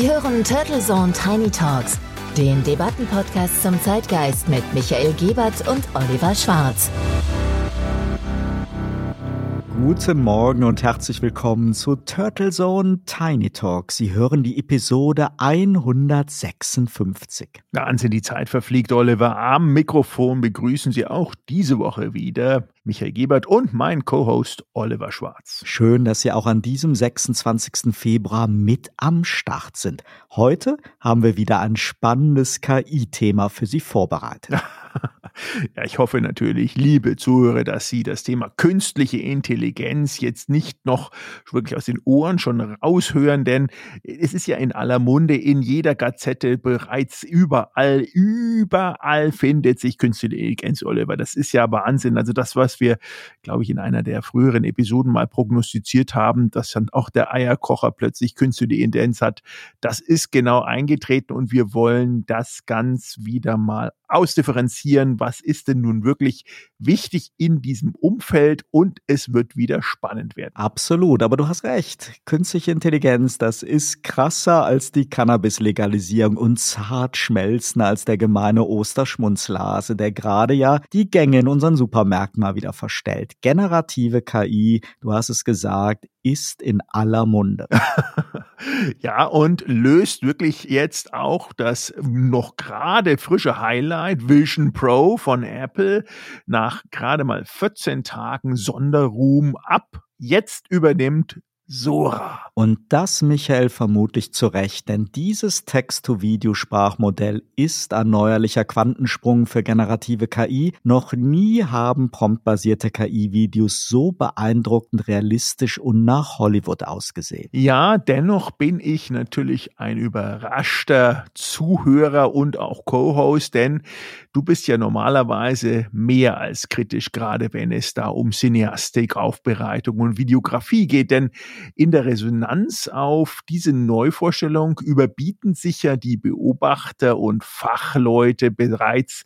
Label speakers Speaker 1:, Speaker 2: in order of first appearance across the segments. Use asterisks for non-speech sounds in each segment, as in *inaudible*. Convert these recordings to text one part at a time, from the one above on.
Speaker 1: Sie hören Turtle Zone Tiny Talks, den Debattenpodcast zum Zeitgeist mit Michael Gebert und Oliver Schwarz.
Speaker 2: Guten Morgen und herzlich willkommen zu Turtle Zone Tiny Talk. Sie hören die Episode 156.
Speaker 3: Wahnsinn, die Zeit verfliegt, Oliver. Am Mikrofon begrüßen Sie auch diese Woche wieder Michael Gebert und mein Co-Host Oliver Schwarz.
Speaker 2: Schön, dass Sie auch an diesem 26. Februar mit am Start sind. Heute haben wir wieder ein spannendes KI-Thema für Sie vorbereitet. *laughs*
Speaker 3: Ja, ich hoffe natürlich, liebe Zuhörer, dass Sie das Thema künstliche Intelligenz jetzt nicht noch wirklich aus den Ohren schon raushören, denn es ist ja in aller Munde, in jeder Gazette bereits überall, überall findet sich künstliche Intelligenz, Oliver. Das ist ja Wahnsinn. Also das, was wir, glaube ich, in einer der früheren Episoden mal prognostiziert haben, dass dann auch der Eierkocher plötzlich künstliche Intelligenz hat, das ist genau eingetreten und wir wollen das ganz wieder mal ausdifferenzieren, was ist denn nun wirklich wichtig in diesem Umfeld und es wird wieder spannend werden.
Speaker 2: Absolut, aber du hast recht. Künstliche Intelligenz, das ist krasser als die Cannabis-Legalisierung und zart schmelzender als der gemeine Osterschmunzlase, der gerade ja die Gänge in unseren Supermärkten mal wieder verstellt. Generative KI, du hast es gesagt, ist in aller Munde. *laughs*
Speaker 3: ja, und löst wirklich jetzt auch das noch gerade frische Highlight Vision Pro von Apple nach gerade mal 14 Tagen Sonderruhm ab. Jetzt übernimmt Sora.
Speaker 2: Und das, Michael, vermutlich zu Recht, denn dieses Text-to-Video-Sprachmodell ist ein neuerlicher Quantensprung für generative KI. Noch nie haben promptbasierte KI-Videos so beeindruckend realistisch und nach Hollywood ausgesehen.
Speaker 3: Ja, dennoch bin ich natürlich ein überraschter Zuhörer und auch Co-Host, denn du bist ja normalerweise mehr als kritisch, gerade wenn es da um Cineastik, Aufbereitung und Videografie geht, denn in der Resonanz auf diese Neuvorstellung überbieten sich ja die Beobachter und Fachleute bereits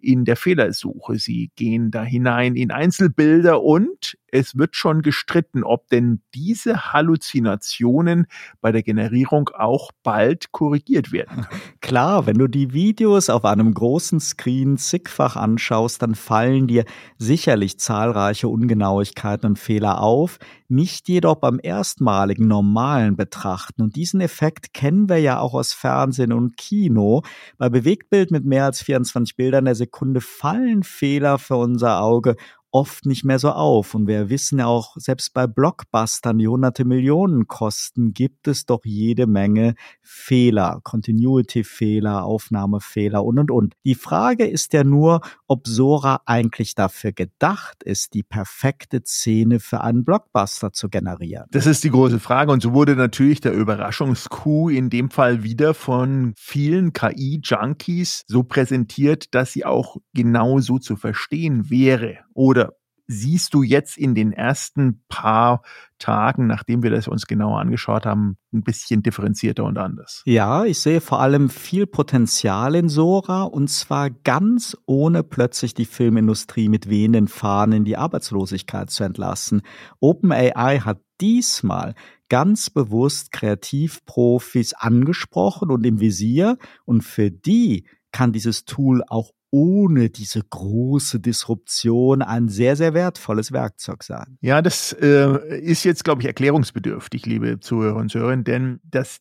Speaker 3: in der Fehlersuche. Sie gehen da hinein in Einzelbilder und es wird schon gestritten, ob denn diese Halluzinationen bei der Generierung auch bald korrigiert werden. *laughs*
Speaker 2: Klar, wenn du die Videos auf einem großen Screen zigfach anschaust, dann fallen dir sicherlich zahlreiche Ungenauigkeiten und Fehler auf, nicht jedoch beim erstmaligen normalen Betrachten. Und diesen Effekt kennen wir ja auch aus Fernsehen und Kino. Bei Bewegtbild mit mehr als 24 Bildern der Sekunde fallen Fehler für unser Auge oft nicht mehr so auf. Und wir wissen ja auch, selbst bei Blockbustern, die hunderte Millionen kosten, gibt es doch jede Menge Fehler, Continuity-Fehler, Aufnahmefehler und, und, und. Die Frage ist ja nur, ob Sora eigentlich dafür gedacht ist, die perfekte Szene für einen Blockbuster zu generieren.
Speaker 3: Das ist die große Frage. Und so wurde natürlich der Überraschungskuh in dem Fall wieder von vielen KI-Junkies so präsentiert, dass sie auch genau so zu verstehen wäre. Oder siehst du jetzt in den ersten paar Tagen, nachdem wir das uns genauer angeschaut haben, ein bisschen differenzierter und anders?
Speaker 2: Ja, ich sehe vor allem viel Potenzial in Sora und zwar ganz ohne plötzlich die Filmindustrie mit wehenden Fahnen in die Arbeitslosigkeit zu entlassen. OpenAI hat diesmal ganz bewusst Kreativprofis angesprochen und im Visier und für die kann dieses Tool auch ohne diese große Disruption ein sehr, sehr wertvolles Werkzeug sein.
Speaker 3: Ja, das äh, ist jetzt, glaube ich, erklärungsbedürftig, liebe Zuhörer und Zuhörerinnen, denn das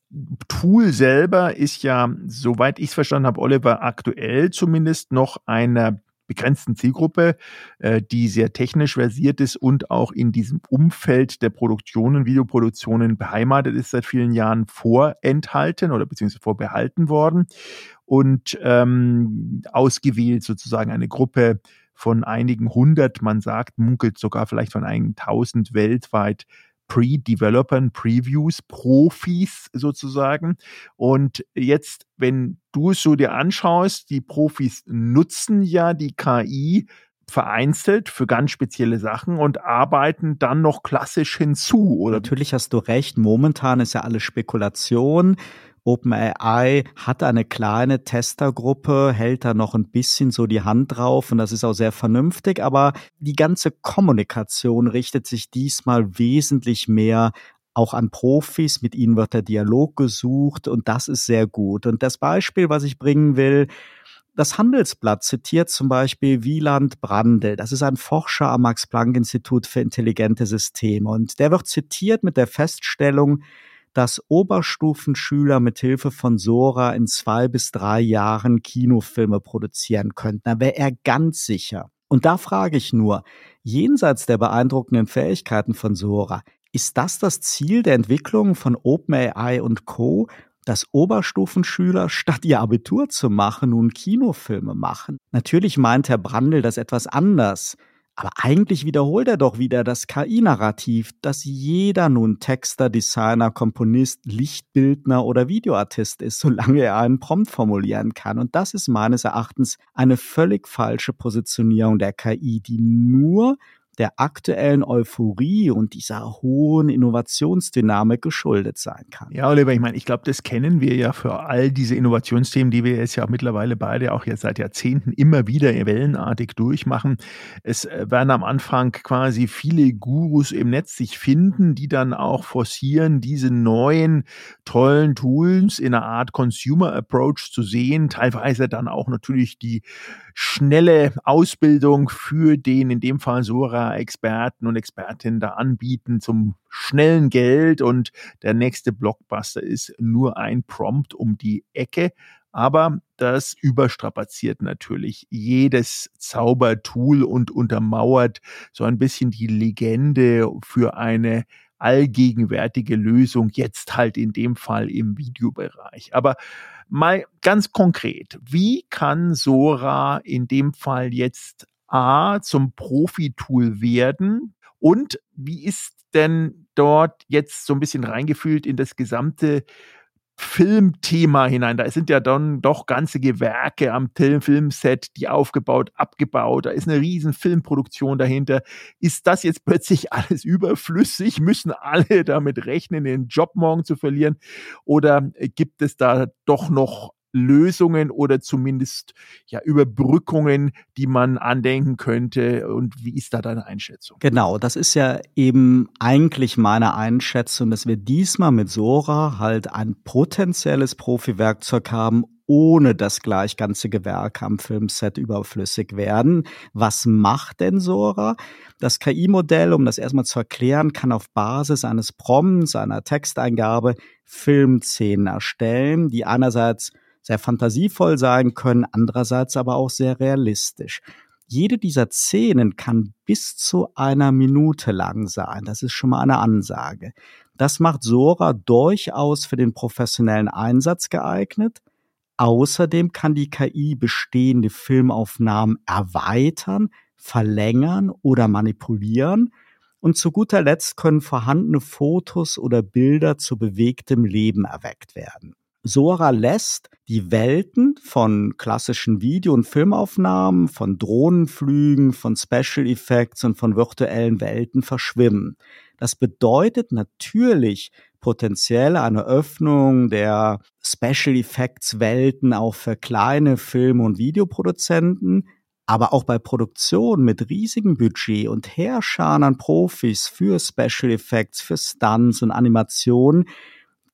Speaker 3: Tool selber ist ja, soweit ich es verstanden habe, Oliver, aktuell zumindest noch einer begrenzten Zielgruppe, äh, die sehr technisch versiert ist und auch in diesem Umfeld der Produktionen, Videoproduktionen beheimatet ist, seit vielen Jahren vorenthalten oder beziehungsweise vorbehalten worden. Und ähm, ausgewählt sozusagen eine Gruppe von einigen hundert, man sagt, munkelt sogar vielleicht von einigen tausend weltweit Pre-Developern, Previews, Profis sozusagen. Und jetzt, wenn du es so dir anschaust, die Profis nutzen ja die KI vereinzelt für ganz spezielle Sachen und arbeiten dann noch klassisch hinzu, oder?
Speaker 2: Natürlich hast du recht. Momentan ist ja alles Spekulation. OpenAI hat eine kleine Testergruppe, hält da noch ein bisschen so die Hand drauf und das ist auch sehr vernünftig, aber die ganze Kommunikation richtet sich diesmal wesentlich mehr auch an Profis, mit ihnen wird der Dialog gesucht und das ist sehr gut. Und das Beispiel, was ich bringen will, das Handelsblatt zitiert zum Beispiel Wieland Brandl. Das ist ein Forscher am Max-Planck-Institut für intelligente Systeme. Und der wird zitiert mit der Feststellung, dass Oberstufenschüler mit Hilfe von Sora in zwei bis drei Jahren Kinofilme produzieren könnten. Da wäre er ganz sicher. Und da frage ich nur, jenseits der beeindruckenden Fähigkeiten von Sora, ist das das Ziel der Entwicklung von OpenAI und Co., dass Oberstufenschüler statt ihr Abitur zu machen nun Kinofilme machen? Natürlich meint Herr Brandl das etwas anders. Aber eigentlich wiederholt er doch wieder das KI-Narrativ, dass jeder nun Texter, Designer, Komponist, Lichtbildner oder Videoartist ist, solange er einen Prompt formulieren kann. Und das ist meines Erachtens eine völlig falsche Positionierung der KI, die nur der aktuellen Euphorie und dieser hohen Innovationsdynamik geschuldet sein kann.
Speaker 3: Ja, Oliver, ich meine, ich glaube, das kennen wir ja für all diese Innovationsthemen, die wir jetzt ja mittlerweile beide auch jetzt seit Jahrzehnten immer wieder wellenartig durchmachen. Es äh, werden am Anfang quasi viele Gurus im Netz sich finden, die dann auch forcieren, diese neuen tollen Tools in einer Art Consumer Approach zu sehen, teilweise dann auch natürlich die schnelle Ausbildung für den in dem Fall Sora-Experten und Expertinnen da anbieten zum schnellen Geld und der nächste Blockbuster ist nur ein Prompt um die Ecke. Aber das überstrapaziert natürlich jedes Zaubertool und untermauert so ein bisschen die Legende für eine allgegenwärtige Lösung, jetzt halt in dem Fall im Videobereich. Aber mal ganz konkret, wie kann Sora in dem Fall jetzt A zum Profi-Tool werden und wie ist denn dort jetzt so ein bisschen reingefühlt in das gesamte Filmthema hinein. Da sind ja dann doch ganze Gewerke am Filmset, die aufgebaut, abgebaut. Da ist eine riesen Filmproduktion dahinter. Ist das jetzt *laughs* plötzlich alles überflüssig? Müssen alle damit rechnen, den Job morgen zu verlieren? Oder gibt es da doch noch Lösungen oder zumindest ja Überbrückungen, die man andenken könnte und wie ist da deine Einschätzung?
Speaker 2: Genau, das ist ja eben eigentlich meine Einschätzung, dass wir diesmal mit Sora halt ein potenzielles Profi-Werkzeug haben, ohne dass gleich ganze Gewerke am Filmset überflüssig werden. Was macht denn Sora? Das KI-Modell, um das erstmal zu erklären, kann auf Basis eines Prompts, einer Texteingabe Filmszenen erstellen, die einerseits sehr fantasievoll sein können, andererseits aber auch sehr realistisch. Jede dieser Szenen kann bis zu einer Minute lang sein. Das ist schon mal eine Ansage. Das macht Sora durchaus für den professionellen Einsatz geeignet. Außerdem kann die KI bestehende Filmaufnahmen erweitern, verlängern oder manipulieren. Und zu guter Letzt können vorhandene Fotos oder Bilder zu bewegtem Leben erweckt werden. Sora lässt die Welten von klassischen Video- und Filmaufnahmen, von Drohnenflügen, von Special Effects und von virtuellen Welten verschwimmen. Das bedeutet natürlich potenziell eine Öffnung der Special Effects Welten auch für kleine Film- und Videoproduzenten, aber auch bei Produktionen mit riesigem Budget und Heerscharen an Profis für Special Effects, für Stunts und Animationen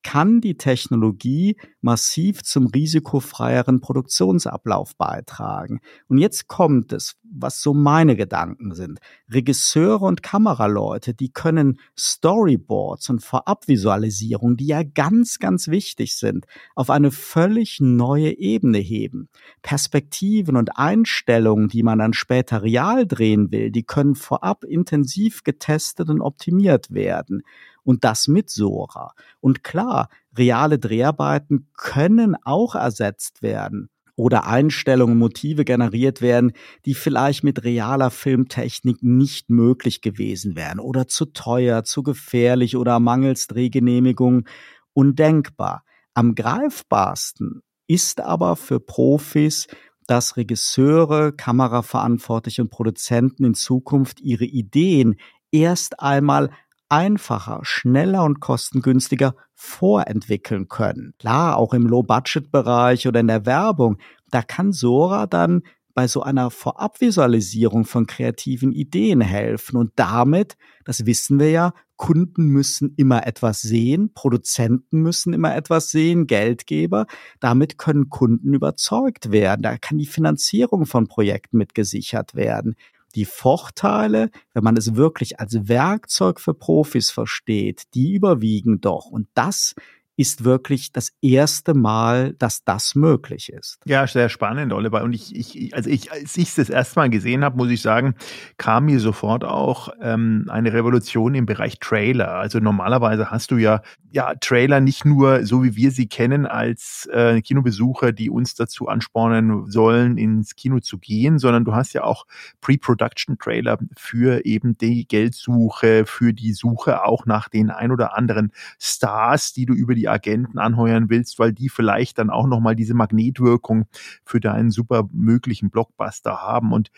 Speaker 2: kann die Technologie massiv zum risikofreieren Produktionsablauf beitragen. Und jetzt kommt es, was so meine Gedanken sind. Regisseure und Kameraleute, die können Storyboards und Vorabvisualisierung, die ja ganz, ganz wichtig sind, auf eine völlig neue Ebene heben. Perspektiven und Einstellungen, die man dann später real drehen will, die können vorab intensiv getestet und optimiert werden und das mit Sora. Und klar, reale Dreharbeiten können auch ersetzt werden oder Einstellungen, Motive generiert werden, die vielleicht mit realer Filmtechnik nicht möglich gewesen wären oder zu teuer, zu gefährlich oder mangels Drehgenehmigung undenkbar. Am greifbarsten ist aber für Profis, dass Regisseure, Kameraverantwortliche und Produzenten in Zukunft ihre Ideen erst einmal einfacher, schneller und kostengünstiger vorentwickeln können. Klar, auch im Low-Budget-Bereich oder in der Werbung, da kann Sora dann bei so einer Vorabvisualisierung von kreativen Ideen helfen. Und damit, das wissen wir ja, Kunden müssen immer etwas sehen, Produzenten müssen immer etwas sehen, Geldgeber. Damit können Kunden überzeugt werden. Da kann die Finanzierung von Projekten mitgesichert werden. Die Vorteile, wenn man es wirklich als Werkzeug für Profis versteht, die überwiegen doch. Und das ist wirklich das erste Mal, dass das möglich ist.
Speaker 3: Ja, sehr spannend, Oliver. Und ich, ich also ich, als ich es das erste Mal gesehen habe, muss ich sagen, kam mir sofort auch ähm, eine Revolution im Bereich Trailer. Also normalerweise hast du ja ja Trailer nicht nur so wie wir sie kennen als äh, Kinobesucher, die uns dazu anspornen sollen, ins Kino zu gehen, sondern du hast ja auch Pre-Production-Trailer für eben die Geldsuche, für die Suche auch nach den ein oder anderen Stars, die du über die Agenten anheuern willst, weil die vielleicht dann auch nochmal diese Magnetwirkung für deinen super möglichen Blockbuster haben. Und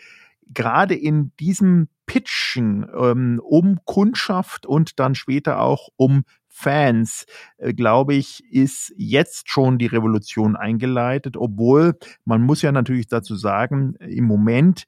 Speaker 3: gerade in diesem Pitchen ähm, um Kundschaft und dann später auch um Fans, äh, glaube ich, ist jetzt schon die Revolution eingeleitet, obwohl man muss ja natürlich dazu sagen, im Moment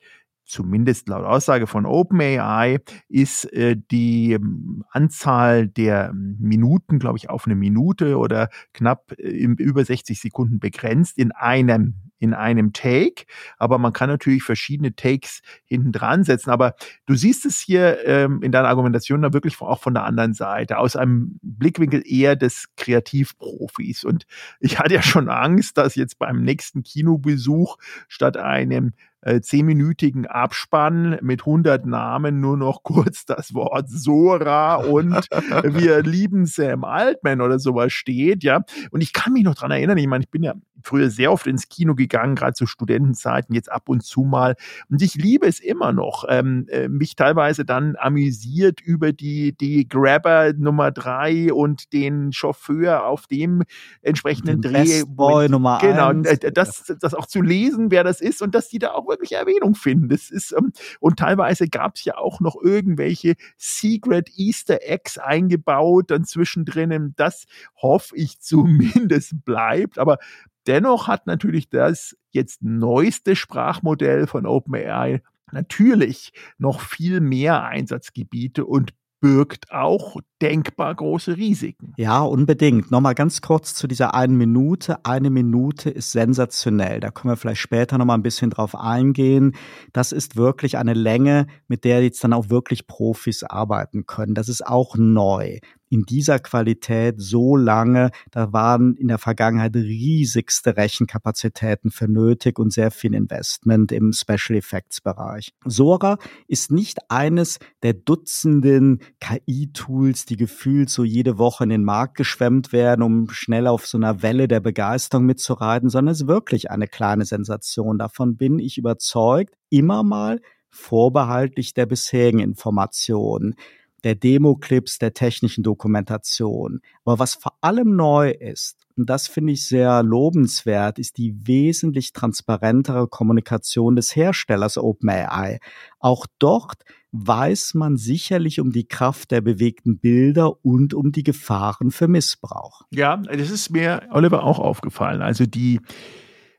Speaker 3: zumindest laut Aussage von OpenAI, ist äh, die ähm, Anzahl der Minuten, glaube ich, auf eine Minute oder knapp äh, über 60 Sekunden begrenzt in einem in einem Take, aber man kann natürlich verschiedene Takes hinten dran setzen. Aber du siehst es hier ähm, in deiner Argumentation da wirklich auch von der anderen Seite, aus einem Blickwinkel eher des Kreativprofis. Und ich hatte ja schon Angst, dass jetzt beim nächsten Kinobesuch statt einem zehnminütigen Abspann mit 100 Namen nur noch *laughs* kurz das Wort Sora und *laughs* wir lieben Sam Altman oder sowas steht, ja. Und ich kann mich noch dran erinnern, ich meine, ich bin ja früher sehr oft ins Kino gegangen, gerade zu Studentenzeiten, jetzt ab und zu mal. Und ich liebe es immer noch, ähm, äh, mich teilweise dann amüsiert über die, die Grabber Nummer drei und den Chauffeur auf dem entsprechenden den Dreh.
Speaker 2: Boy Nummer
Speaker 3: genau, eins. Genau, das, das auch zu lesen, wer das ist und dass die da auch wirklich Erwähnung finden. Das ist, ähm, und teilweise gab es ja auch noch irgendwelche Secret Easter Eggs eingebaut, dann zwischendrin. Das hoffe ich zumindest bleibt. Aber Dennoch hat natürlich das jetzt neueste Sprachmodell von OpenAI natürlich noch viel mehr Einsatzgebiete und birgt auch denkbar große Risiken.
Speaker 2: Ja, unbedingt. Nochmal ganz kurz zu dieser einen Minute. Eine Minute ist sensationell. Da können wir vielleicht später nochmal ein bisschen drauf eingehen. Das ist wirklich eine Länge, mit der jetzt dann auch wirklich Profis arbeiten können. Das ist auch neu in dieser Qualität so lange. Da waren in der Vergangenheit riesigste Rechenkapazitäten für nötig und sehr viel Investment im Special Effects Bereich. Sora ist nicht eines der Dutzenden KI-Tools, die gefühlt so jede Woche in den Markt geschwemmt werden, um schnell auf so einer Welle der Begeisterung mitzureiten, sondern es ist wirklich eine kleine Sensation. Davon bin ich überzeugt. Immer mal vorbehaltlich der bisherigen Informationen der Demo-Clips, der technischen Dokumentation. Aber was vor allem neu ist, und das finde ich sehr lobenswert, ist die wesentlich transparentere Kommunikation des Herstellers OpenAI. Auch dort weiß man sicherlich um die Kraft der bewegten Bilder und um die Gefahren für Missbrauch.
Speaker 3: Ja, das ist mir, Oliver, auch aufgefallen. Also die,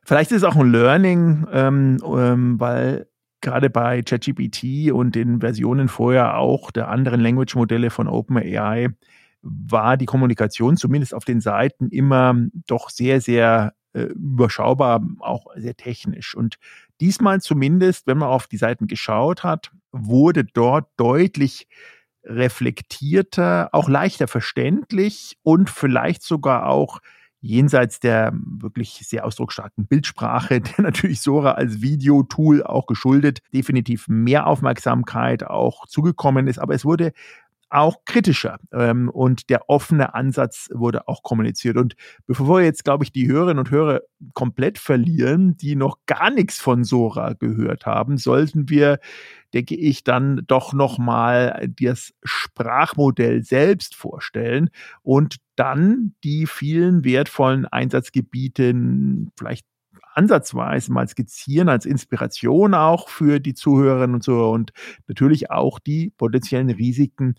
Speaker 3: vielleicht ist es auch ein Learning, ähm, ähm, weil gerade bei ChatGPT und den Versionen vorher auch der anderen Language-Modelle von OpenAI war die Kommunikation zumindest auf den Seiten immer doch sehr, sehr äh, überschaubar, auch sehr technisch. Und diesmal zumindest, wenn man auf die Seiten geschaut hat, wurde dort deutlich reflektierter, auch leichter verständlich und vielleicht sogar auch jenseits der wirklich sehr ausdrucksstarken Bildsprache, *laughs* der natürlich Sora als Videotool auch geschuldet, definitiv mehr Aufmerksamkeit auch zugekommen ist. Aber es wurde auch kritischer ähm, und der offene Ansatz wurde auch kommuniziert. Und bevor wir jetzt, glaube ich, die Hörerinnen und Hörer komplett verlieren, die noch gar nichts von Sora gehört haben, sollten wir, denke ich, dann doch nochmal das Sprachmodell selbst vorstellen und dann die vielen wertvollen Einsatzgebiete vielleicht ansatzweise mal skizzieren als Inspiration auch für die Zuhörerinnen und Zuhörer und natürlich auch die potenziellen Risiken,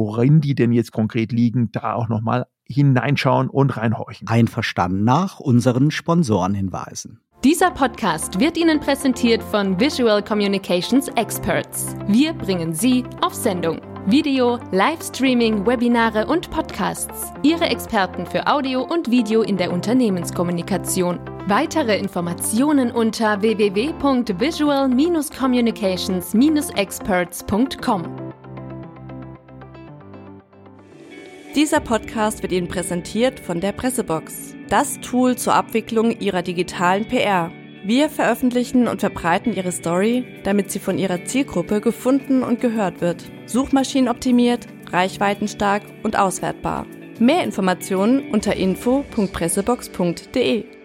Speaker 3: worin die denn jetzt konkret liegen, da auch nochmal hineinschauen und reinhorchen.
Speaker 2: Einverstanden nach unseren Sponsorenhinweisen.
Speaker 4: Dieser Podcast wird Ihnen präsentiert von Visual Communications Experts. Wir bringen Sie auf Sendung. Video, Livestreaming, Webinare und Podcasts. Ihre Experten für Audio und Video in der Unternehmenskommunikation. Weitere Informationen unter www.visual-communications-experts.com.
Speaker 5: Dieser Podcast wird Ihnen präsentiert von der Pressebox, das Tool zur Abwicklung Ihrer digitalen PR. Wir veröffentlichen und verbreiten Ihre Story, damit sie von Ihrer Zielgruppe gefunden und gehört wird. Suchmaschinenoptimiert, reichweitenstark und auswertbar. Mehr Informationen unter info.pressebox.de.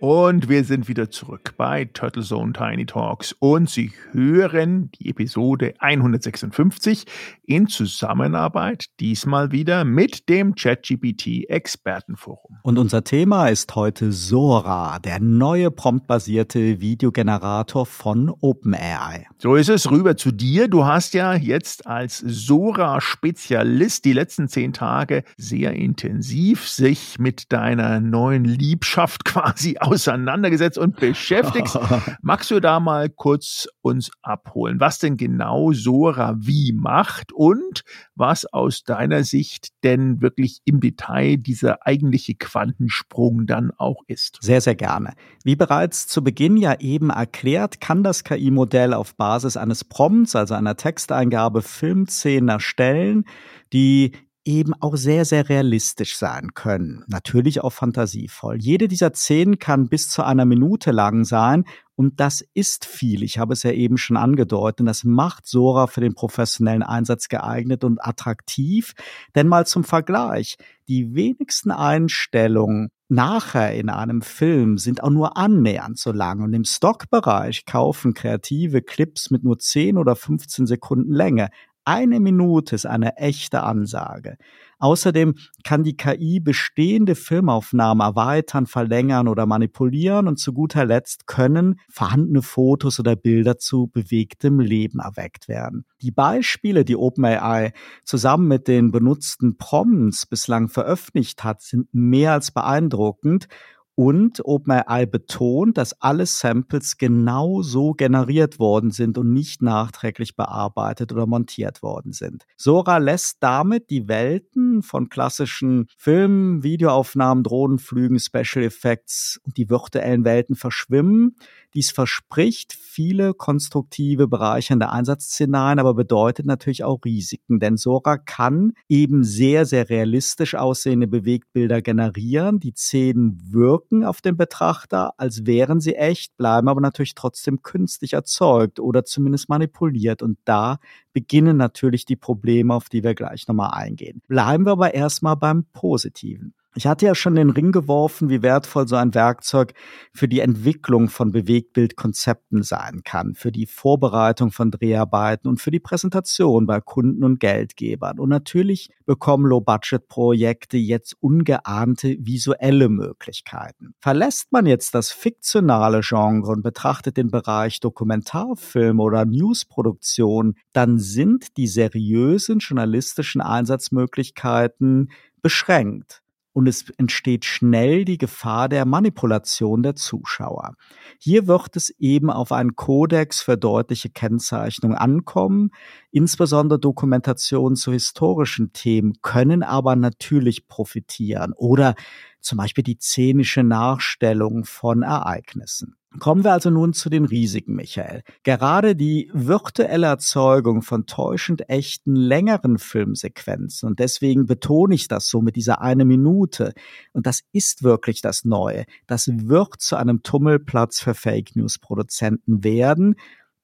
Speaker 3: Und wir sind wieder zurück bei Turtle Zone Tiny Talks und Sie hören die Episode 156 in Zusammenarbeit diesmal wieder mit dem ChatGPT Expertenforum.
Speaker 2: Und unser Thema ist heute Sora, der neue promptbasierte Videogenerator von OpenAI.
Speaker 3: So ist es, rüber zu dir. Du hast ja jetzt als Sora-Spezialist die letzten zehn Tage sehr intensiv sich mit deiner neuen Liebschaft *laughs* quasi auseinandergesetzt und beschäftigt. *laughs* Magst du da mal kurz uns abholen, was denn genau Sora wie macht und was aus deiner Sicht denn wirklich im Detail dieser eigentliche Quantensprung dann auch ist?
Speaker 2: Sehr, sehr gerne. Wie bereits zu Beginn ja eben erklärt, kann das KI-Modell auf Basis eines Prompts, also einer Texteingabe, Filmszenen erstellen, die eben auch sehr, sehr realistisch sein können. Natürlich auch fantasievoll. Jede dieser Szenen kann bis zu einer Minute lang sein und das ist viel. Ich habe es ja eben schon angedeutet. Und das macht Sora für den professionellen Einsatz geeignet und attraktiv. Denn mal zum Vergleich. Die wenigsten Einstellungen nachher in einem Film sind auch nur annähernd so lang. Und im Stockbereich kaufen kreative Clips mit nur 10 oder 15 Sekunden Länge eine Minute ist eine echte Ansage. Außerdem kann die KI bestehende Filmaufnahmen erweitern, verlängern oder manipulieren und zu guter Letzt können vorhandene Fotos oder Bilder zu bewegtem Leben erweckt werden. Die Beispiele, die OpenAI zusammen mit den benutzten Prompts bislang veröffentlicht hat, sind mehr als beeindruckend und OpenAI betont, dass alle Samples genau so generiert worden sind und nicht nachträglich bearbeitet oder montiert worden sind. Sora lässt damit die Welten von klassischen Filmen, Videoaufnahmen, Drohnenflügen, Special Effects und die virtuellen Welten verschwimmen. Dies verspricht viele konstruktive, bereichernde Einsatzszenarien, aber bedeutet natürlich auch Risiken, denn Sora kann eben sehr, sehr realistisch aussehende Bewegtbilder generieren. Die Szenen wirken auf den Betrachter, als wären sie echt, bleiben aber natürlich trotzdem künstlich erzeugt oder zumindest manipuliert. Und da beginnen natürlich die Probleme, auf die wir gleich nochmal eingehen. Bleiben wir aber erstmal beim Positiven. Ich hatte ja schon den Ring geworfen, wie wertvoll so ein Werkzeug für die Entwicklung von Bewegtbildkonzepten sein kann, für die Vorbereitung von Dreharbeiten und für die Präsentation bei Kunden und Geldgebern. Und natürlich bekommen Low-Budget-Projekte jetzt ungeahnte visuelle Möglichkeiten. Verlässt man jetzt das fiktionale Genre und betrachtet den Bereich Dokumentarfilm oder Newsproduktion, dann sind die seriösen journalistischen Einsatzmöglichkeiten beschränkt und es entsteht schnell die Gefahr der Manipulation der Zuschauer. Hier wird es eben auf einen Kodex für deutliche Kennzeichnung ankommen. Insbesondere Dokumentationen zu historischen Themen können aber natürlich profitieren oder zum Beispiel die szenische Nachstellung von Ereignissen. Kommen wir also nun zu den Risiken, Michael. Gerade die virtuelle Erzeugung von täuschend echten längeren Filmsequenzen und deswegen betone ich das so mit dieser eine Minute und das ist wirklich das Neue. Das wird zu einem Tummelplatz für Fake News Produzenten werden.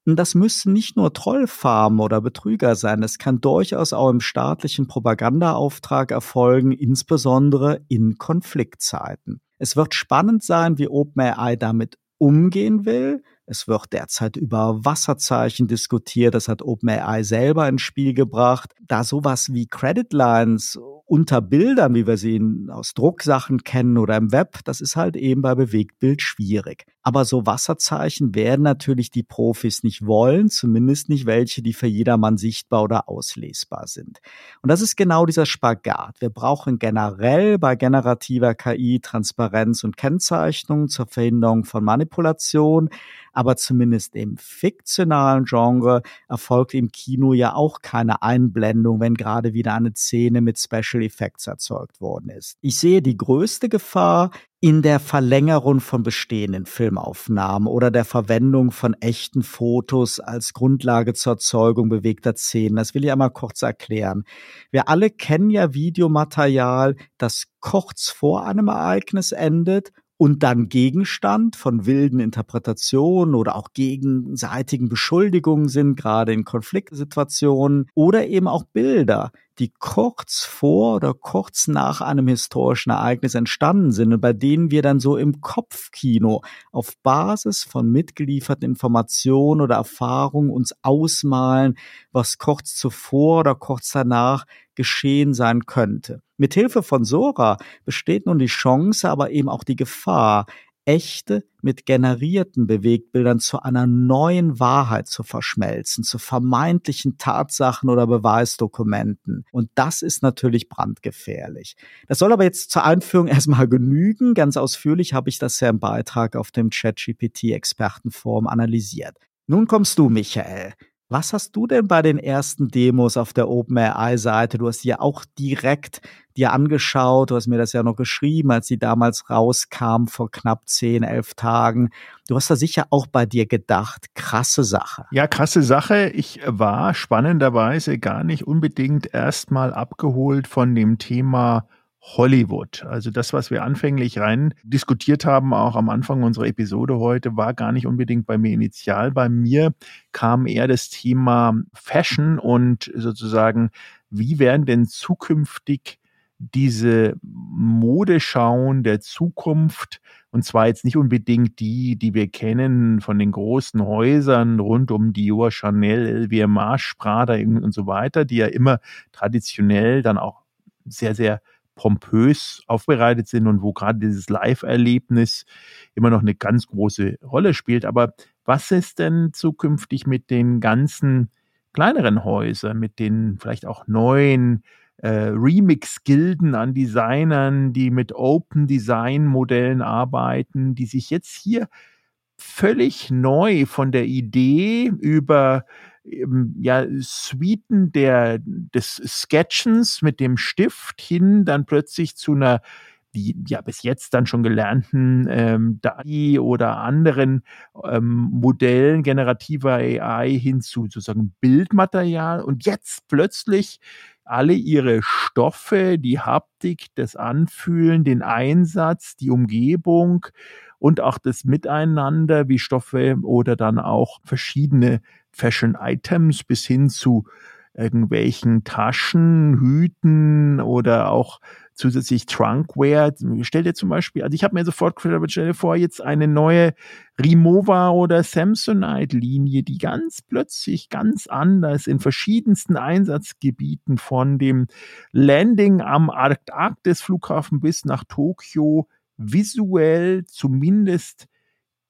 Speaker 2: Und das müssen nicht nur Trollfarmen oder Betrüger sein, es kann durchaus auch im staatlichen Propagandaauftrag erfolgen, insbesondere in Konfliktzeiten. Es wird spannend sein, wie OpenAI damit umgehen will. Es wird derzeit über Wasserzeichen diskutiert. Das hat OpenAI selber ins Spiel gebracht. Da sowas wie Credit Lines unter Bildern, wie wir sie aus Drucksachen kennen oder im Web, das ist halt eben bei Bewegtbild schwierig. Aber so Wasserzeichen werden natürlich die Profis nicht wollen, zumindest nicht welche, die für jedermann sichtbar oder auslesbar sind. Und das ist genau dieser Spagat. Wir brauchen generell bei generativer KI Transparenz und Kennzeichnung zur Verhinderung von Manipulation aber zumindest im fiktionalen Genre erfolgt im Kino ja auch keine Einblendung, wenn gerade wieder eine Szene mit Special Effects erzeugt worden ist. Ich sehe die größte Gefahr in der Verlängerung von bestehenden Filmaufnahmen oder der Verwendung von echten Fotos als Grundlage zur Erzeugung bewegter Szenen. Das will ich einmal kurz erklären. Wir alle kennen ja Videomaterial, das kurz vor einem Ereignis endet und dann Gegenstand von wilden Interpretationen oder auch gegenseitigen Beschuldigungen sind, gerade in Konfliktsituationen oder eben auch Bilder, die kurz vor oder kurz nach einem historischen Ereignis entstanden sind und bei denen wir dann so im Kopfkino auf Basis von mitgelieferten Informationen oder Erfahrungen uns ausmalen, was kurz zuvor oder kurz danach geschehen sein könnte. Mithilfe von Sora besteht nun die Chance, aber eben auch die Gefahr, echte mit generierten Bewegtbildern zu einer neuen Wahrheit zu verschmelzen, zu vermeintlichen Tatsachen oder Beweisdokumenten. Und das ist natürlich brandgefährlich. Das soll aber jetzt zur Einführung *laughs* erstmal genügen. Ganz ausführlich habe ich das ja im Beitrag auf dem ChatGPT-Expertenforum analysiert. Nun kommst du, Michael. Was hast du denn bei den ersten Demos auf der OpenAI-Seite? Du hast die ja auch direkt dir angeschaut, du hast mir das ja noch geschrieben, als sie damals rauskam vor knapp zehn, elf Tagen. Du hast da sicher auch bei dir gedacht, krasse Sache.
Speaker 3: Ja, krasse Sache. Ich war spannenderweise gar nicht unbedingt erstmal abgeholt von dem Thema Hollywood. Also das, was wir anfänglich rein diskutiert haben, auch am Anfang unserer Episode heute, war gar nicht unbedingt bei mir initial. Bei mir kam eher das Thema Fashion und sozusagen, wie werden denn zukünftig diese Modeschauen der Zukunft, und zwar jetzt nicht unbedingt die, die wir kennen von den großen Häusern rund um Dior, Chanel, LVMH, Prada und so weiter, die ja immer traditionell dann auch sehr, sehr pompös aufbereitet sind und wo gerade dieses Live-Erlebnis immer noch eine ganz große Rolle spielt. Aber was ist denn zukünftig mit den ganzen kleineren Häusern, mit den vielleicht auch neuen äh, Remix-Gilden an Designern, die mit Open-Design-Modellen arbeiten, die sich jetzt hier völlig neu von der Idee über ja, Suiten der, des Sketchens mit dem Stift hin dann plötzlich zu einer die ja bis jetzt dann schon gelernten ähm, DAI oder anderen ähm, Modellen generativer AI hin zu sozusagen Bildmaterial und jetzt plötzlich alle ihre Stoffe, die Haptik, das Anfühlen, den Einsatz, die Umgebung und auch das Miteinander, wie Stoffe oder dann auch verschiedene Fashion Items bis hin zu irgendwelchen Taschen, Hüten oder auch zusätzlich Trunkware. Stell dir zum Beispiel, also ich habe mir sofort gedacht, stell dir vor, jetzt eine neue Rimowa oder Samsonite-Linie, die ganz plötzlich ganz anders in verschiedensten Einsatzgebieten von dem Landing am Arktis-Flughafen bis nach Tokio visuell zumindest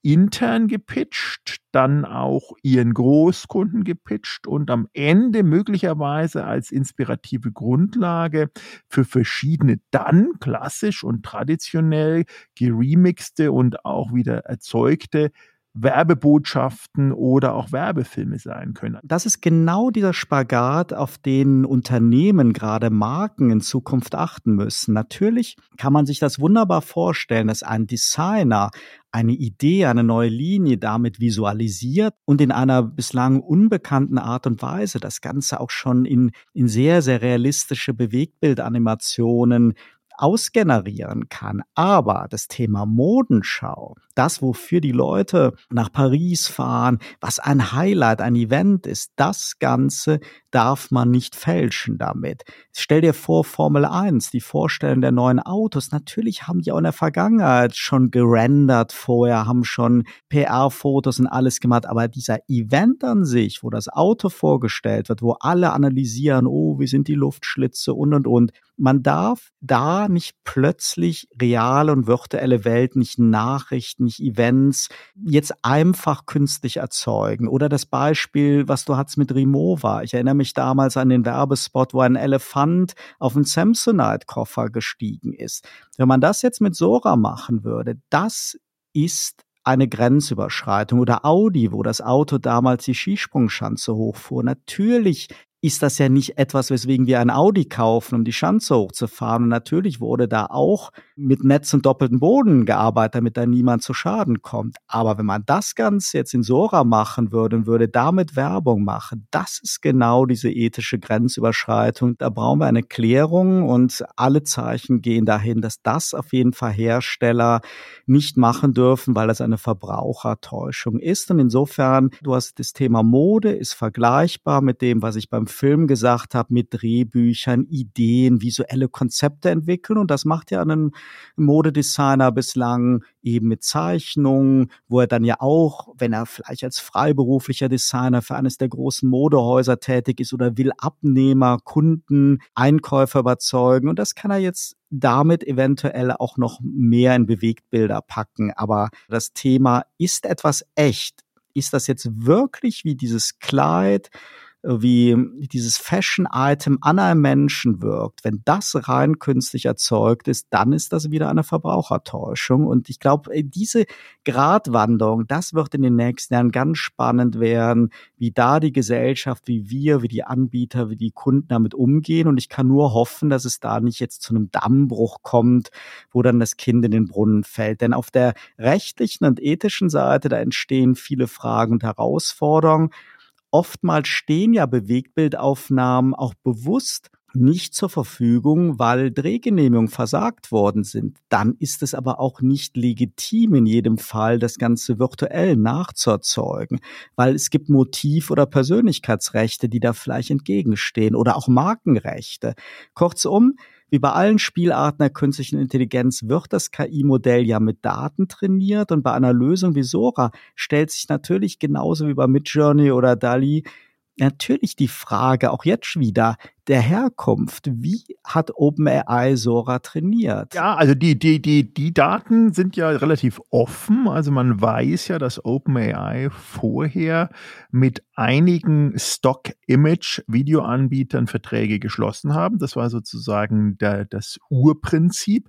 Speaker 3: intern gepitcht, dann auch ihren Großkunden gepitcht und am Ende möglicherweise als inspirative Grundlage für verschiedene dann klassisch und traditionell geremixte und auch wieder erzeugte Werbebotschaften oder auch Werbefilme sein können.
Speaker 2: Das ist genau dieser Spagat, auf den Unternehmen, gerade Marken in Zukunft achten müssen. Natürlich kann man sich das wunderbar vorstellen, dass ein Designer eine Idee, eine neue Linie damit visualisiert und in einer bislang unbekannten Art und Weise das Ganze auch schon in, in sehr, sehr realistische Bewegtbildanimationen ausgenerieren kann. Aber das Thema Modenschau, das, wofür die Leute nach Paris fahren, was ein Highlight, ein Event ist, das Ganze darf man nicht fälschen damit. Stell dir vor, Formel 1, die Vorstellung der neuen Autos, natürlich haben die auch in der Vergangenheit schon gerendert vorher, haben schon PR-Fotos und alles gemacht, aber dieser Event an sich, wo das Auto vorgestellt wird, wo alle analysieren, oh, wie sind die Luftschlitze und und und, man darf da nicht plötzlich reale und virtuelle Welt, nicht Nachrichten, nicht Events jetzt einfach künstlich erzeugen. Oder das Beispiel, was du hattest mit Rimowa. Ich erinnere mich damals an den Werbespot, wo ein Elefant auf einen Samsonite-Koffer gestiegen ist. Wenn man das jetzt mit Sora machen würde, das ist eine Grenzüberschreitung oder Audi, wo das Auto damals die Skisprungschanze hochfuhr. Natürlich ist das ja nicht etwas, weswegen wir ein Audi kaufen, um die Schanze hochzufahren. Und natürlich wurde da auch mit Netz und doppelten Boden gearbeitet, damit da niemand zu Schaden kommt. Aber wenn man das Ganze jetzt in Sora machen würde und würde damit Werbung machen, das ist genau diese ethische Grenzüberschreitung. Da brauchen wir eine Klärung und alle Zeichen gehen dahin, dass das auf jeden Fall Hersteller nicht machen dürfen, weil das eine Verbrauchertäuschung ist. Und insofern, du hast das Thema Mode, ist vergleichbar mit dem, was ich beim Film gesagt habe, mit Drehbüchern, Ideen, visuelle Konzepte entwickeln. Und das macht ja einen Modedesigner bislang eben mit Zeichnungen, wo er dann ja auch, wenn er vielleicht als freiberuflicher Designer für eines der großen Modehäuser tätig ist oder will Abnehmer, Kunden, Einkäufer überzeugen. Und das kann er jetzt damit eventuell auch noch mehr in Bewegtbilder packen. Aber das Thema ist etwas echt. Ist das jetzt wirklich wie dieses Kleid, wie dieses Fashion-Item an einem Menschen wirkt, wenn das rein künstlich erzeugt ist, dann ist das wieder eine Verbrauchertäuschung. Und ich glaube, diese Gratwanderung, das wird in den nächsten Jahren ganz spannend werden, wie da die Gesellschaft, wie wir, wie die Anbieter, wie die Kunden damit umgehen. Und ich kann nur hoffen, dass es da nicht jetzt zu einem Dammbruch kommt, wo dann das Kind in den Brunnen fällt. Denn auf der rechtlichen und ethischen Seite, da entstehen viele Fragen und Herausforderungen oftmals stehen ja Bewegtbildaufnahmen auch bewusst nicht zur Verfügung, weil Drehgenehmigungen versagt worden sind. Dann ist es aber auch nicht legitim in jedem Fall, das Ganze virtuell nachzuerzeugen, weil es gibt Motiv- oder Persönlichkeitsrechte, die da vielleicht entgegenstehen oder auch Markenrechte. Kurzum, wie bei allen Spielarten der künstlichen Intelligenz wird das KI-Modell ja mit Daten trainiert und bei einer Lösung wie Sora stellt sich natürlich genauso wie bei Midjourney oder DALI natürlich die Frage, auch jetzt wieder, der Herkunft. Wie hat OpenAI Sora trainiert?
Speaker 3: Ja, also die, die, die, die Daten sind ja relativ offen. Also man weiß ja, dass OpenAI vorher mit einigen Stock-Image-Videoanbietern Verträge geschlossen haben. Das war sozusagen der, das Urprinzip.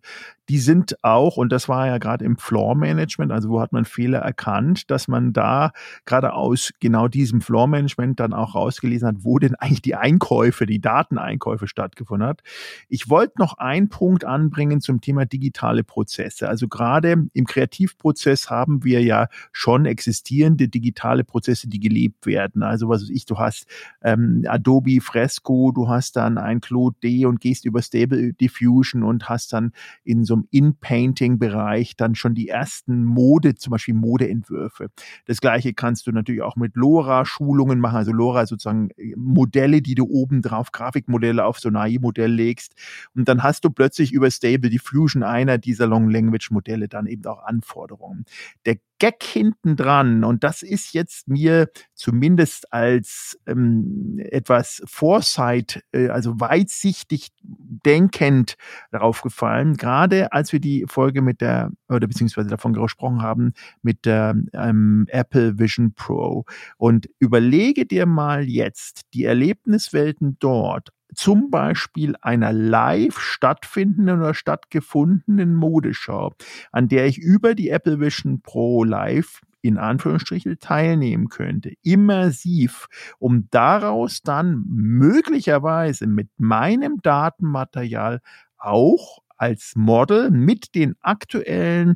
Speaker 3: Die sind auch, und das war ja gerade im Floor-Management, also wo hat man Fehler erkannt, dass man da gerade aus genau diesem Floor-Management dann auch rausgelesen hat, wo denn eigentlich die Einkäufe, die Daten Dateneinkäufe stattgefunden hat. Ich wollte noch einen Punkt anbringen zum Thema digitale Prozesse. Also gerade im Kreativprozess haben wir ja schon existierende digitale Prozesse, die gelebt werden. Also was weiß ich, du hast ähm, Adobe Fresco, du hast dann ein Claude D und gehst über Stable Diffusion und hast dann in so einem In-Painting-Bereich dann schon die ersten Mode, zum Beispiel Modeentwürfe. Das gleiche kannst du natürlich auch mit LoRa-Schulungen machen, also LoRa sozusagen äh, Modelle, die du oben drauf Grafikmodelle auf so ein AI-Modell legst. Und dann hast du plötzlich über Stable Diffusion einer dieser Long Language Modelle dann eben auch Anforderungen. Der Gag hinten dran, und das ist jetzt mir zumindest als ähm, etwas Foresight, äh, also weitsichtig denkend darauf gefallen, gerade als wir die Folge mit der, oder beziehungsweise davon gesprochen haben, mit der ähm, Apple Vision Pro. Und überlege dir mal jetzt die Erlebniswelten dort zum Beispiel einer live stattfindenden oder stattgefundenen Modeschau, an der ich über die Apple Vision Pro live in Anführungsstrichen teilnehmen könnte, immersiv, um daraus dann möglicherweise mit meinem Datenmaterial auch als Model mit den aktuellen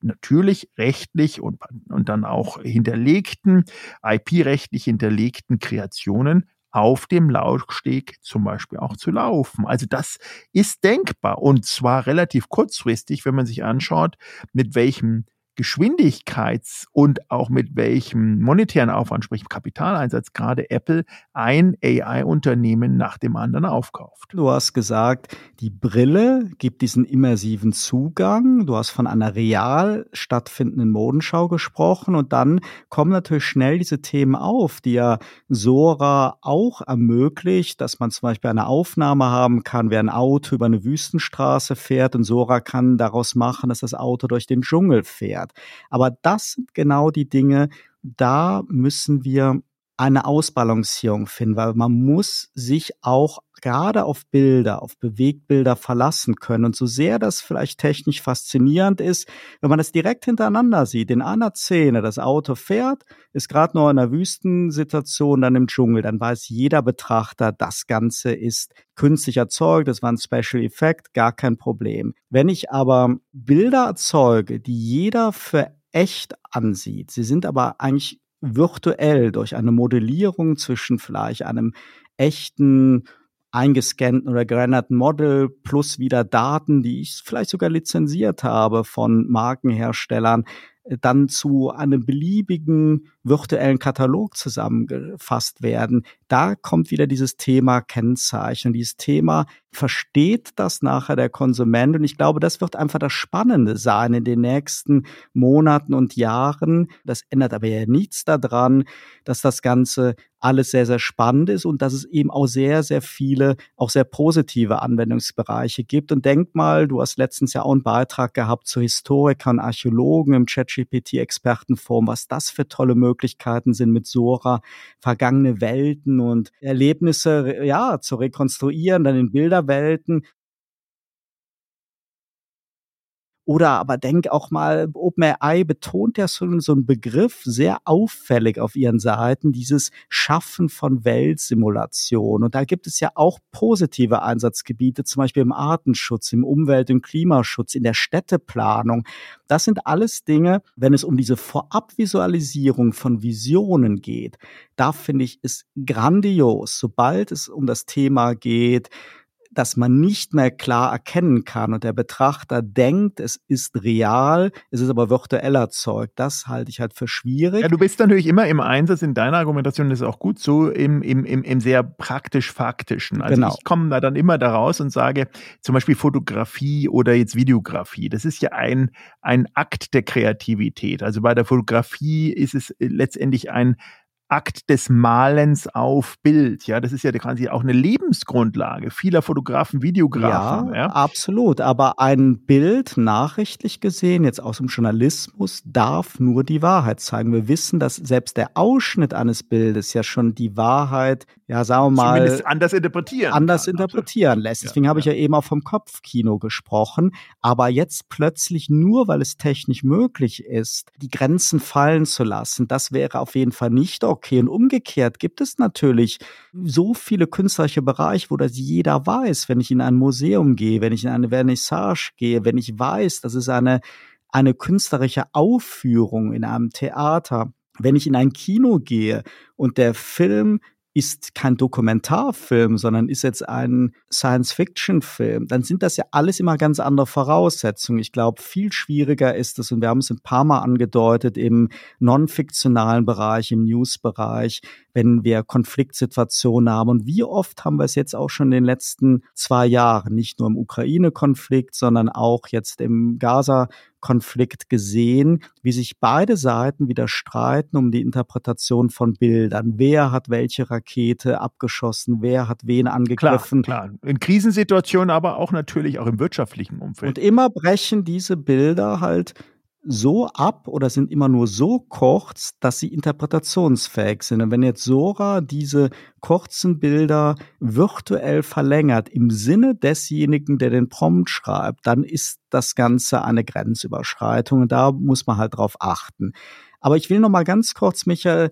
Speaker 3: natürlich rechtlich und, und dann auch hinterlegten, IP-rechtlich hinterlegten Kreationen auf dem Laufsteg zum Beispiel auch zu laufen. Also das ist denkbar und zwar relativ kurzfristig, wenn man sich anschaut, mit welchem Geschwindigkeits- und auch mit welchem monetären Aufwand, sprich Kapitaleinsatz, gerade Apple ein AI-Unternehmen nach dem anderen aufkauft.
Speaker 2: Du hast gesagt, die Brille gibt diesen immersiven Zugang. Du hast von einer real stattfindenden Modenschau gesprochen und dann kommen natürlich schnell diese Themen auf, die ja Sora auch ermöglicht, dass man zum Beispiel eine Aufnahme haben kann, wer ein Auto über eine Wüstenstraße fährt und Sora kann daraus machen, dass das Auto durch den Dschungel fährt hat. Aber das sind genau die Dinge, da müssen wir eine Ausbalancierung finden, weil man muss sich auch gerade auf Bilder, auf Bewegtbilder verlassen können. Und so sehr das vielleicht technisch faszinierend ist, wenn man das direkt hintereinander sieht, in einer Szene, das Auto fährt, ist gerade noch in einer Wüstensituation, dann im Dschungel, dann weiß jeder Betrachter, das Ganze ist künstlich erzeugt, das war ein Special Effect, gar kein Problem. Wenn ich aber Bilder erzeuge, die jeder für echt ansieht, sie sind aber eigentlich virtuell durch eine Modellierung zwischen vielleicht einem echten eingescannten oder gerenderten Model plus wieder Daten, die ich vielleicht sogar lizenziert habe von Markenherstellern, dann zu einem beliebigen virtuellen Katalog zusammengefasst werden. Da kommt wieder dieses Thema Kennzeichen. Dieses Thema versteht das nachher der Konsument. Und ich glaube, das wird einfach das Spannende sein in den nächsten Monaten und Jahren. Das ändert aber ja nichts daran, dass das Ganze alles sehr, sehr spannend ist und dass es eben auch sehr, sehr viele, auch sehr positive Anwendungsbereiche gibt. Und denk mal, du hast letztens ja auch einen Beitrag gehabt zu Historikern, Archäologen im ChatGPT-Expertenforum, was das für tolle Möglichkeiten sind mit Sora, vergangene Welten und Erlebnisse, ja, zu rekonstruieren, dann in Bilderwelten Oder aber denk auch mal, OpenAI betont ja so, so einen Begriff sehr auffällig auf ihren Seiten, dieses Schaffen von Weltsimulation. Und da gibt es ja auch positive Einsatzgebiete, zum Beispiel im Artenschutz, im Umwelt- und Klimaschutz, in der Städteplanung. Das sind alles Dinge, wenn es um diese Vorabvisualisierung von Visionen geht. Da finde ich es grandios, sobald es um das Thema geht, dass man nicht mehr klar erkennen kann und der Betrachter denkt, es ist real, es ist aber virtuell erzeugt. Das halte ich halt für schwierig.
Speaker 3: Ja, du bist natürlich immer im Einsatz in deiner Argumentation, das ist auch gut so, im, im, im, im sehr praktisch-faktischen. Also genau. ich komme da dann immer daraus und sage, zum Beispiel Fotografie oder jetzt Videografie, das ist ja ein, ein Akt der Kreativität. Also bei der Fotografie ist es letztendlich ein Akt des Malens auf Bild. Ja, das ist ja quasi auch eine Lebensgrundlage vieler Fotografen, Videografen.
Speaker 2: Ja, ja, absolut. Aber ein Bild, nachrichtlich gesehen, jetzt aus dem Journalismus, darf nur die Wahrheit zeigen. Wir wissen, dass selbst der Ausschnitt eines Bildes ja schon die Wahrheit, ja, sagen wir mal, Zumindest
Speaker 3: anders interpretieren,
Speaker 2: anders kann, interpretieren lässt. Deswegen ja, habe ich ja eben auch vom Kopfkino gesprochen. Aber jetzt plötzlich nur, weil es technisch möglich ist, die Grenzen fallen zu lassen, das wäre auf jeden Fall nicht okay okay. Und umgekehrt gibt es natürlich so viele künstlerische Bereiche, wo das jeder weiß, wenn ich in ein Museum gehe, wenn ich in eine Vernissage gehe, wenn ich weiß, das ist eine, eine künstlerische Aufführung in einem Theater, wenn ich in ein Kino gehe und der Film ist kein Dokumentarfilm, sondern ist jetzt ein Science-Fiction-Film, dann sind das ja alles immer ganz andere Voraussetzungen. Ich glaube, viel schwieriger ist es, und wir haben es ein paar Mal angedeutet, im non-fiktionalen Bereich, im News-Bereich, wenn wir Konfliktsituationen haben. Und wie oft haben wir es jetzt auch schon in den letzten zwei Jahren, nicht nur im Ukraine-Konflikt, sondern auch jetzt im Gaza Konflikt gesehen, wie sich beide Seiten wieder streiten um die Interpretation von Bildern. Wer hat welche Rakete abgeschossen? Wer hat wen angegriffen?
Speaker 3: Klar, klar. In Krisensituationen, aber auch natürlich auch im wirtschaftlichen Umfeld.
Speaker 2: Und immer brechen diese Bilder halt so ab oder sind immer nur so kurz, dass sie interpretationsfähig sind. Und wenn jetzt Sora diese kurzen Bilder virtuell verlängert im Sinne desjenigen, der den Prompt schreibt, dann ist das Ganze eine Grenzüberschreitung und da muss man halt drauf achten. Aber ich will noch mal ganz kurz, Michael,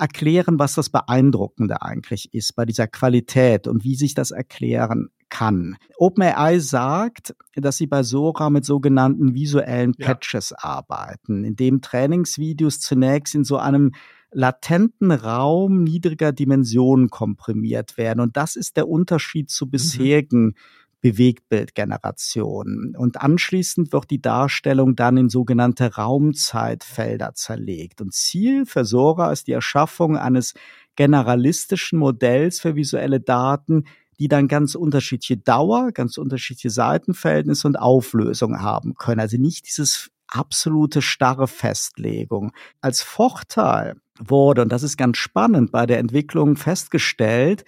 Speaker 2: erklären, was das Beeindruckende eigentlich ist bei dieser Qualität und wie sich das erklären kann. OpenAI sagt, dass sie bei Sora mit sogenannten visuellen Patches ja. arbeiten, indem Trainingsvideos zunächst in so einem latenten Raum niedriger Dimensionen komprimiert werden. Und das ist der Unterschied zu mhm. bisherigen mhm. Bewegtbildgenerationen. Und anschließend wird die Darstellung dann in sogenannte Raumzeitfelder zerlegt. Und Ziel für Sora ist die Erschaffung eines generalistischen Modells für visuelle Daten, die dann ganz unterschiedliche Dauer, ganz unterschiedliche Seitenverhältnisse und Auflösung haben können. Also nicht dieses absolute starre Festlegung. Als Vorteil wurde, und das ist ganz spannend, bei der Entwicklung festgestellt,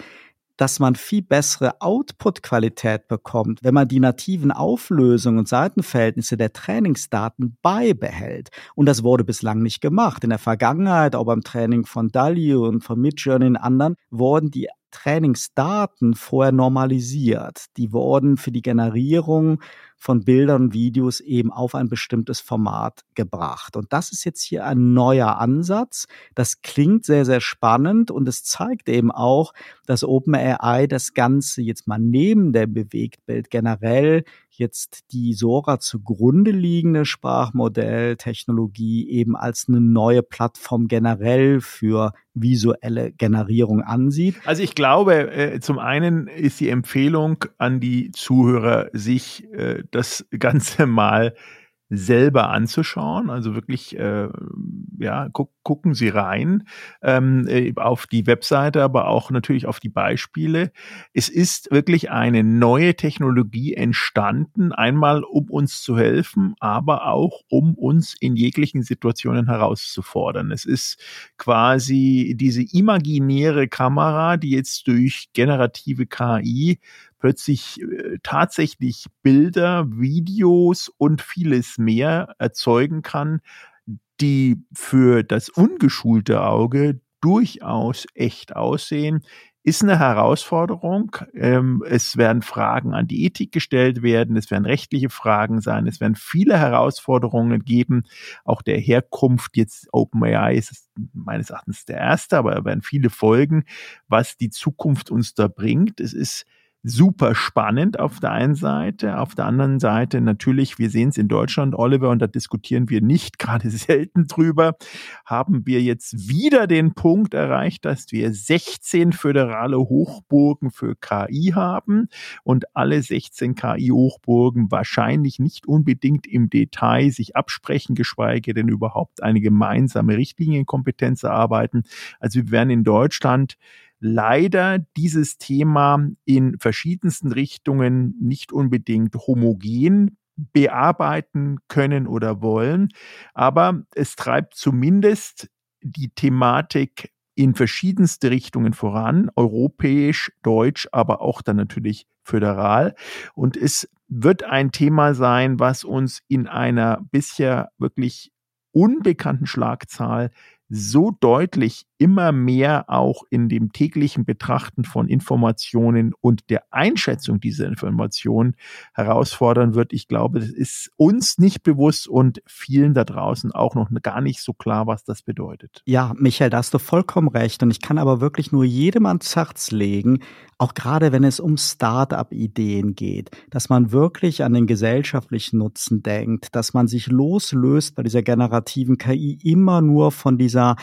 Speaker 2: dass man viel bessere Output-Qualität bekommt, wenn man die nativen Auflösungen und Seitenverhältnisse der Trainingsdaten beibehält. Und das wurde bislang nicht gemacht. In der Vergangenheit, auch beim Training von DALI und von Midjourney und anderen, wurden die Trainingsdaten vorher normalisiert. Die wurden für die Generierung von Bildern und Videos eben auf ein bestimmtes Format gebracht. Und das ist jetzt hier ein neuer Ansatz. Das klingt sehr, sehr spannend und es zeigt eben auch, dass OpenAI das Ganze jetzt mal neben dem Bewegtbild generell jetzt die Sora zugrunde liegende Sprachmodelltechnologie eben als eine neue Plattform generell für visuelle Generierung ansieht.
Speaker 3: Also ich glaube, äh, zum einen ist die Empfehlung an die Zuhörer, sich äh, das Ganze *laughs* mal selber anzuschauen. Also wirklich, äh, ja, gu gucken Sie rein ähm, äh, auf die Webseite, aber auch natürlich auf die Beispiele. Es ist wirklich eine neue Technologie entstanden, einmal um uns zu helfen, aber auch um uns in jeglichen Situationen herauszufordern. Es ist quasi diese imaginäre Kamera, die jetzt durch generative KI plötzlich äh, tatsächlich Bilder, Videos und vieles mehr erzeugen kann, die für das ungeschulte Auge durchaus echt aussehen, ist eine Herausforderung. Ähm, es werden Fragen an die Ethik gestellt werden, es werden rechtliche Fragen sein, es werden viele Herausforderungen geben, auch der Herkunft. Jetzt OpenAI ist meines Erachtens der erste, aber werden viele Folgen, was die Zukunft uns da bringt. Es ist super spannend auf der einen Seite. Auf der anderen Seite natürlich, wir sehen es in Deutschland, Oliver, und da diskutieren wir nicht *laughs* gerade selten drüber, haben wir jetzt wieder den Punkt erreicht, dass wir 16 föderale Hochburgen für KI haben und alle 16 KI-Hochburgen wahrscheinlich nicht unbedingt im Detail sich absprechen, geschweige denn überhaupt eine gemeinsame Richtlinienkompetenz erarbeiten. Also wir werden in Deutschland leider dieses Thema in verschiedensten Richtungen nicht unbedingt homogen bearbeiten können oder wollen. Aber es treibt zumindest die Thematik in verschiedenste Richtungen voran, europäisch, deutsch, aber auch dann natürlich föderal. Und es wird ein Thema sein, was uns in einer bisher wirklich unbekannten Schlagzahl so deutlich immer mehr auch in dem täglichen Betrachten von Informationen und der Einschätzung dieser Informationen herausfordern wird. Ich glaube, das ist uns nicht bewusst und vielen da draußen auch noch gar nicht so klar, was das bedeutet.
Speaker 2: Ja, Michael, da hast du vollkommen recht. Und ich kann aber wirklich nur jedem ans Herz legen, auch gerade wenn es um Start-up-Ideen geht, dass man wirklich an den gesellschaftlichen Nutzen denkt, dass man sich loslöst bei dieser generativen KI immer nur von dieser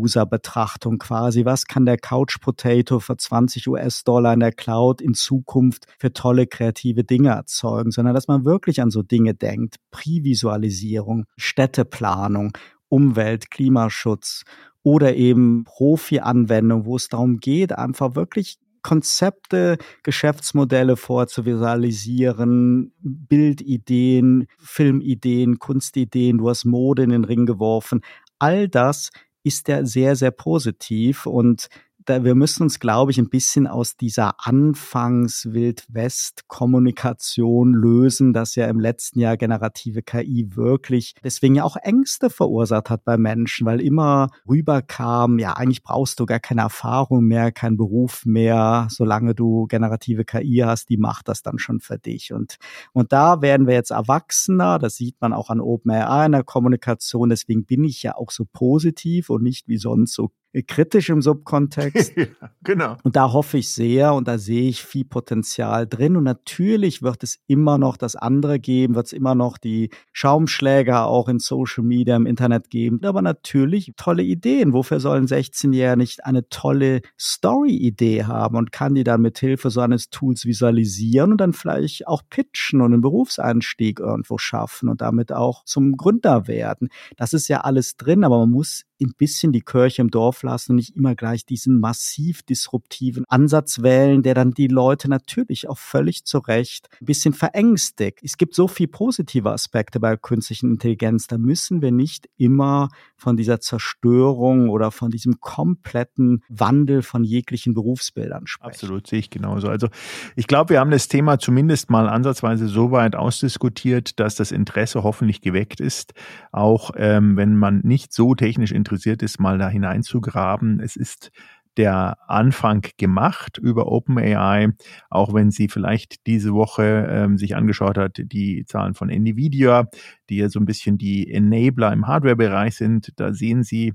Speaker 2: Einzel-User-Betrachtung quasi. Was kann der Couch Potato für 20 US-Dollar in der Cloud in Zukunft für tolle kreative Dinge erzeugen, sondern dass man wirklich an so Dinge denkt. Prävisualisierung, Städteplanung, Umwelt, Klimaschutz oder eben Profi-Anwendung, wo es darum geht, einfach wirklich Konzepte, Geschäftsmodelle vorzuvisualisieren, Bildideen, Filmideen, Kunstideen, du hast Mode in den Ring geworfen. All das ist ja sehr, sehr positiv und da, wir müssen uns, glaube ich, ein bisschen aus dieser Anfangs-Wild-West-Kommunikation lösen, dass ja im letzten Jahr generative KI wirklich deswegen ja auch Ängste verursacht hat bei Menschen, weil immer rüberkam, ja, eigentlich brauchst du gar keine Erfahrung mehr, keinen Beruf mehr, solange du generative KI hast, die macht das dann schon für dich. Und, und da werden wir jetzt erwachsener, das sieht man auch an OpenAI in der Kommunikation, deswegen bin ich ja auch so positiv und nicht wie sonst so kritisch im Subkontext. *laughs*
Speaker 3: ja, genau.
Speaker 2: Und da hoffe ich sehr und da sehe ich viel Potenzial drin. Und natürlich wird es immer noch das andere geben, wird es immer noch die Schaumschläger auch in Social Media, im Internet geben. Aber natürlich tolle Ideen. Wofür sollen 16-Jährige nicht eine tolle Story-Idee haben und kann die dann mit Hilfe so eines Tools visualisieren und dann vielleicht auch pitchen und einen Berufseinstieg irgendwo schaffen und damit auch zum Gründer werden. Das ist ja alles drin, aber man muss ein bisschen die Kirche im Dorf lassen und nicht immer gleich diesen massiv disruptiven Ansatz wählen, der dann die Leute natürlich auch völlig zu Recht ein bisschen verängstigt. Es gibt so viel positive Aspekte bei künstlichen Intelligenz. Da müssen wir nicht immer von dieser Zerstörung oder von diesem kompletten Wandel von jeglichen Berufsbildern sprechen.
Speaker 3: Absolut, sehe ich genauso. Also ich glaube, wir haben das Thema zumindest mal ansatzweise so weit ausdiskutiert, dass das Interesse hoffentlich geweckt ist, auch ähm, wenn man nicht so technisch interessiert interessiert ist, mal da hineinzugraben. Es ist der Anfang gemacht über OpenAI, auch wenn sie vielleicht diese Woche ähm, sich angeschaut hat, die Zahlen von Nvidia, die ja so ein bisschen die Enabler im Hardware-Bereich sind. Da sehen Sie,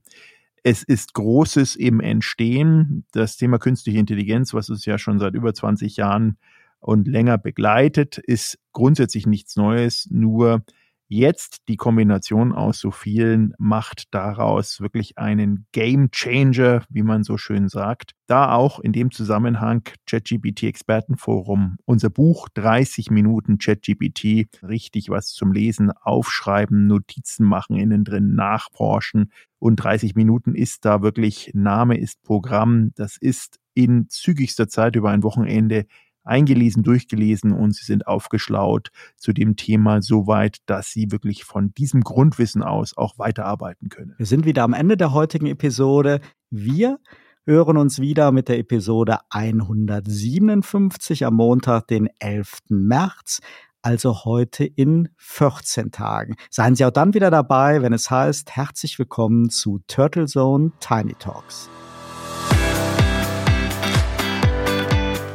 Speaker 3: es ist Großes im Entstehen. Das Thema künstliche Intelligenz, was uns ja schon seit über 20 Jahren und länger begleitet, ist grundsätzlich nichts Neues, nur Jetzt die Kombination aus so vielen macht daraus wirklich einen Game Changer, wie man so schön sagt. Da auch in dem Zusammenhang ChatGPT Expertenforum, unser Buch 30 Minuten ChatGPT, richtig was zum Lesen, aufschreiben, Notizen machen, innen drin nachforschen. Und 30 Minuten ist da wirklich Name ist Programm. Das ist in zügigster Zeit über ein Wochenende eingelesen, durchgelesen und sie sind aufgeschlaut zu dem Thema so weit, dass sie wirklich von diesem Grundwissen aus auch weiterarbeiten können.
Speaker 2: Wir sind wieder am Ende der heutigen Episode. Wir hören uns wieder mit der Episode 157 am Montag, den 11. März also heute in 14 Tagen. Seien Sie auch dann wieder dabei, wenn es heißt, herzlich willkommen zu Turtle Zone Tiny Talks.